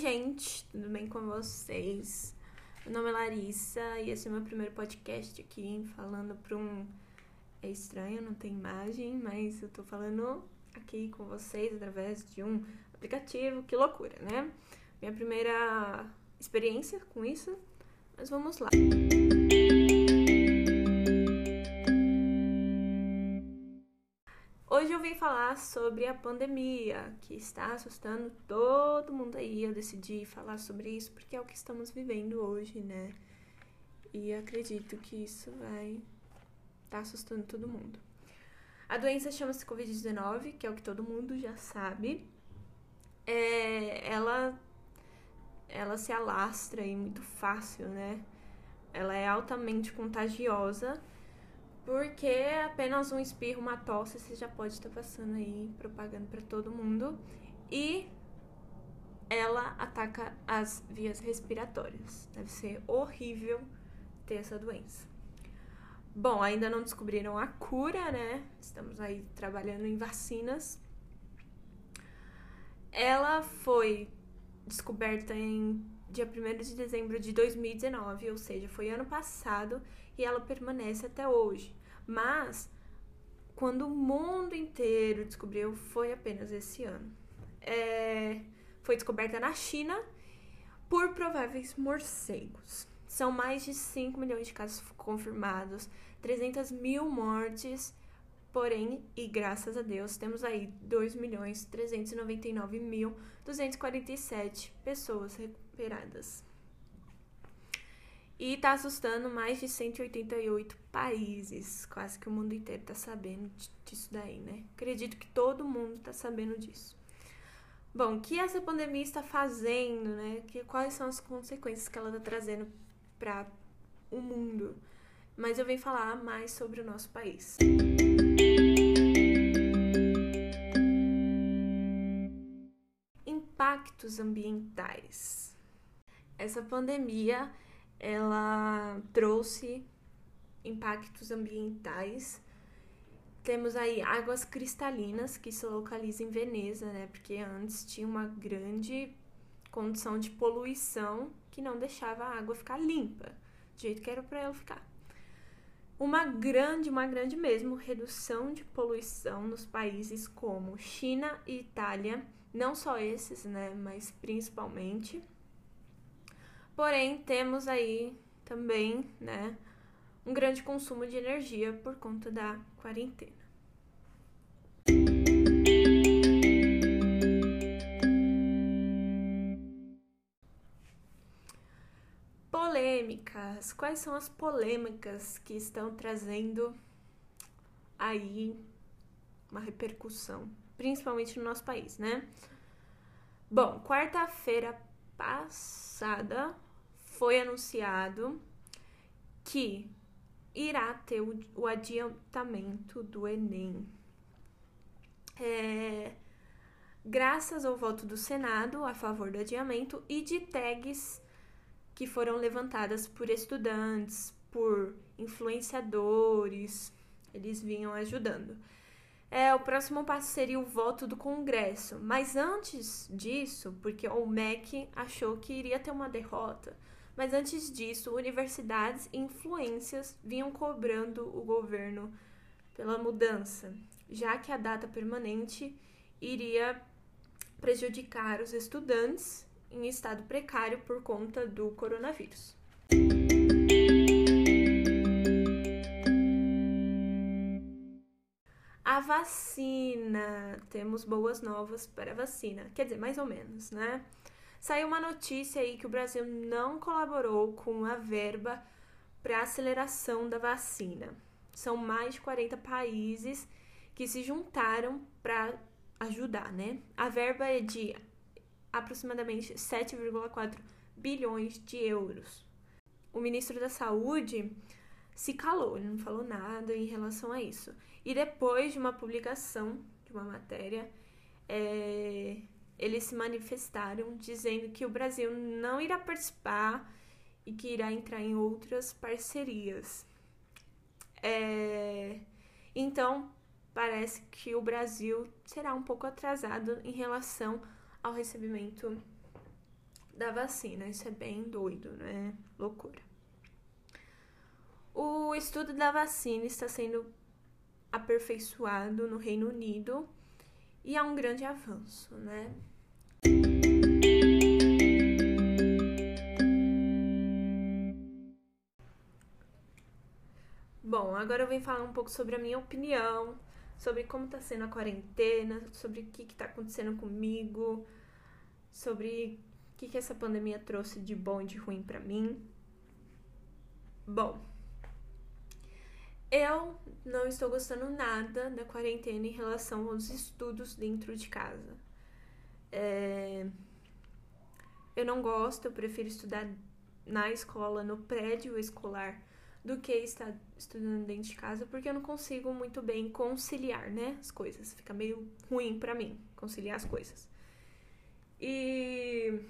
gente, tudo bem com vocês? Meu nome é Larissa e esse é o meu primeiro podcast aqui, falando para um. É estranho, não tem imagem, mas eu tô falando aqui com vocês através de um aplicativo, que loucura, né? Minha primeira experiência com isso, mas vamos lá. Hoje eu vim falar sobre a pandemia que está assustando todo mundo aí. Eu decidi falar sobre isso porque é o que estamos vivendo hoje, né? E acredito que isso vai estar tá assustando todo mundo. A doença chama-se Covid-19, que é o que todo mundo já sabe. É, ela, ela se alastra aí muito fácil, né? Ela é altamente contagiosa porque apenas um espirro, uma tosse, você já pode estar passando aí, propagando para todo mundo. E ela ataca as vias respiratórias. Deve ser horrível ter essa doença. Bom, ainda não descobriram a cura, né? Estamos aí trabalhando em vacinas. Ela foi descoberta em dia 1 de dezembro de 2019, ou seja, foi ano passado e ela permanece até hoje. Mas quando o mundo inteiro descobriu, foi apenas esse ano. É, foi descoberta na China por prováveis morcegos. São mais de 5 milhões de casos confirmados, 300 mil mortes, porém, e graças a Deus, temos aí 2 milhões 399 mil 247 pessoas recuperadas. E tá assustando mais de 188 países. Quase que o mundo inteiro tá sabendo disso daí, né? Acredito que todo mundo tá sabendo disso. Bom, o que essa pandemia está fazendo, né? Que, quais são as consequências que ela tá trazendo para o mundo? Mas eu venho falar mais sobre o nosso país. Impactos ambientais. Essa pandemia ela trouxe impactos ambientais. Temos aí águas cristalinas que se localizam em Veneza, né? Porque antes tinha uma grande condição de poluição que não deixava a água ficar limpa, do jeito que era para ela ficar. Uma grande, uma grande mesmo redução de poluição nos países como China e Itália, não só esses, né, mas principalmente. Porém, temos aí também, né, um grande consumo de energia por conta da quarentena. Polêmicas. Quais são as polêmicas que estão trazendo aí uma repercussão, principalmente no nosso país, né? Bom, quarta-feira passada foi anunciado que irá ter o, o adiantamento do Enem. É, graças ao voto do Senado a favor do adiamento e de tags que foram levantadas por estudantes, por influenciadores, eles vinham ajudando. É, o próximo passo seria o voto do Congresso, mas antes disso, porque o MEC achou que iria ter uma derrota, mas antes disso, universidades e influências vinham cobrando o governo pela mudança, já que a data permanente iria prejudicar os estudantes em estado precário por conta do coronavírus. A vacina, temos boas novas para a vacina, quer dizer, mais ou menos, né? Saiu uma notícia aí que o Brasil não colaborou com a verba para aceleração da vacina. São mais de 40 países que se juntaram para ajudar, né? A verba é de aproximadamente 7,4 bilhões de euros. O ministro da Saúde se calou, ele não falou nada em relação a isso. E depois de uma publicação de uma matéria, é, eles se manifestaram dizendo que o Brasil não irá participar e que irá entrar em outras parcerias. É... Então, parece que o Brasil será um pouco atrasado em relação ao recebimento da vacina. Isso é bem doido, né? Loucura. O estudo da vacina está sendo aperfeiçoado no Reino Unido e há um grande avanço, né? Bom, agora eu venho falar um pouco sobre a minha opinião, sobre como está sendo a quarentena, sobre o que está acontecendo comigo, sobre o que, que essa pandemia trouxe de bom e de ruim para mim. Bom, eu não estou gostando nada da quarentena em relação aos estudos dentro de casa. É... Eu não gosto, eu prefiro estudar na escola, no prédio escolar, do que estar estudando dentro de casa, porque eu não consigo muito bem conciliar, né, as coisas. Fica meio ruim para mim conciliar as coisas. E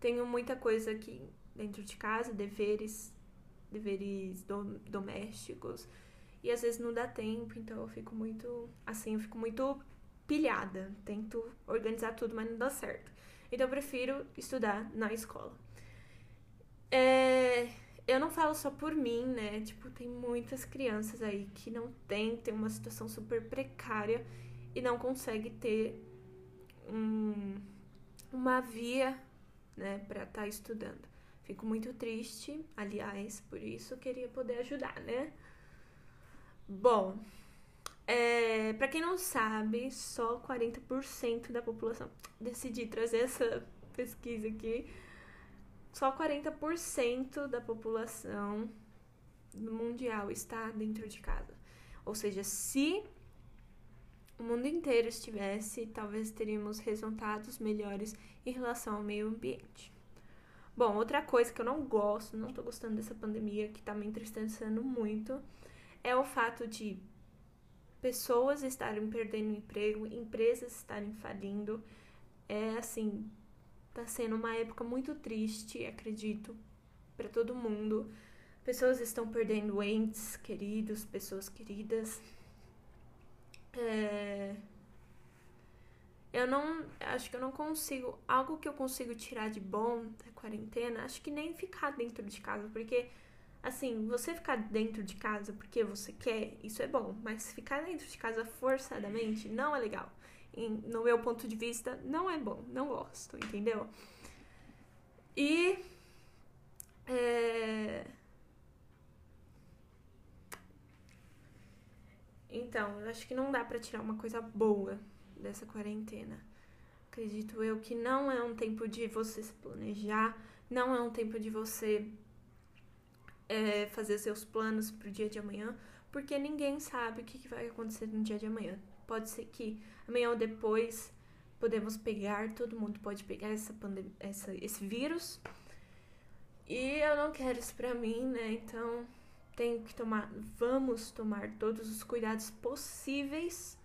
tenho muita coisa aqui dentro de casa, deveres deveres do, domésticos. E às vezes não dá tempo, então eu fico muito. Assim, eu fico muito pilhada. Tento organizar tudo, mas não dá certo. Então eu prefiro estudar na escola. É, eu não falo só por mim, né? Tipo, tem muitas crianças aí que não tem, tem uma situação super precária e não consegue ter um, uma via, né, para estar tá estudando. Fico muito triste, aliás, por isso queria poder ajudar, né? Bom, é, para quem não sabe, só 40% da população. Decidi trazer essa pesquisa aqui. Só 40% da população mundial está dentro de casa. Ou seja, se o mundo inteiro estivesse, talvez teríamos resultados melhores em relação ao meio ambiente. Bom, outra coisa que eu não gosto, não tô gostando dessa pandemia, que tá me entristecendo muito, é o fato de pessoas estarem perdendo emprego, empresas estarem falindo. É assim, tá sendo uma época muito triste, acredito, para todo mundo. Pessoas estão perdendo entes queridos, pessoas queridas. É eu não. Acho que eu não consigo. Algo que eu consigo tirar de bom da quarentena, acho que nem ficar dentro de casa, porque. Assim, você ficar dentro de casa porque você quer, isso é bom, mas ficar dentro de casa forçadamente não é legal. E, no meu ponto de vista, não é bom, não gosto, entendeu? E. É... Então, eu acho que não dá para tirar uma coisa boa dessa quarentena. Acredito eu que não é um tempo de você se planejar, não é um tempo de você é, fazer seus planos pro dia de amanhã, porque ninguém sabe o que, vai acontecer no dia de amanhã. Pode ser que amanhã ou depois podemos pegar, todo mundo pode pegar essa essa, esse vírus. E eu não quero isso pra mim, né? Então tenho que tomar, vamos tomar todos os cuidados possíveis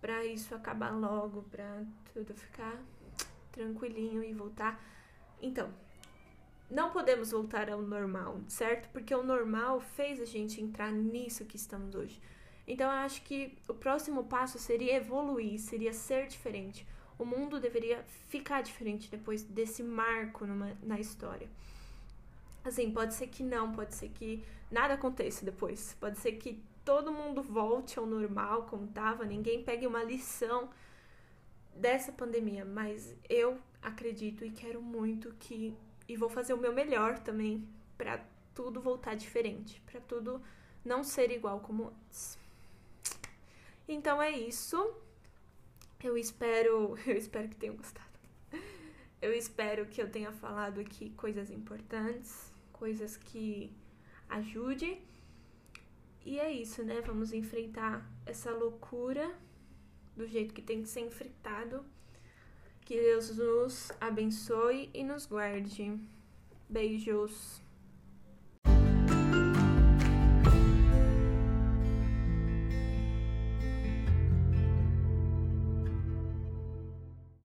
para isso acabar logo, para tudo ficar tranquilinho e voltar. Então, não podemos voltar ao normal, certo? Porque o normal fez a gente entrar nisso que estamos hoje. Então, eu acho que o próximo passo seria evoluir, seria ser diferente. O mundo deveria ficar diferente depois desse marco numa, na história. Assim, pode ser que não, pode ser que nada aconteça depois. Pode ser que todo mundo volte ao normal como estava, ninguém pegue uma lição dessa pandemia, mas eu acredito e quero muito que e vou fazer o meu melhor também para tudo voltar diferente, para tudo não ser igual como antes. Então é isso. Eu espero, eu espero que tenham gostado. Eu espero que eu tenha falado aqui coisas importantes, coisas que ajudem e é isso, né? Vamos enfrentar essa loucura do jeito que tem que ser enfrentado. Que Deus nos abençoe e nos guarde. Beijos.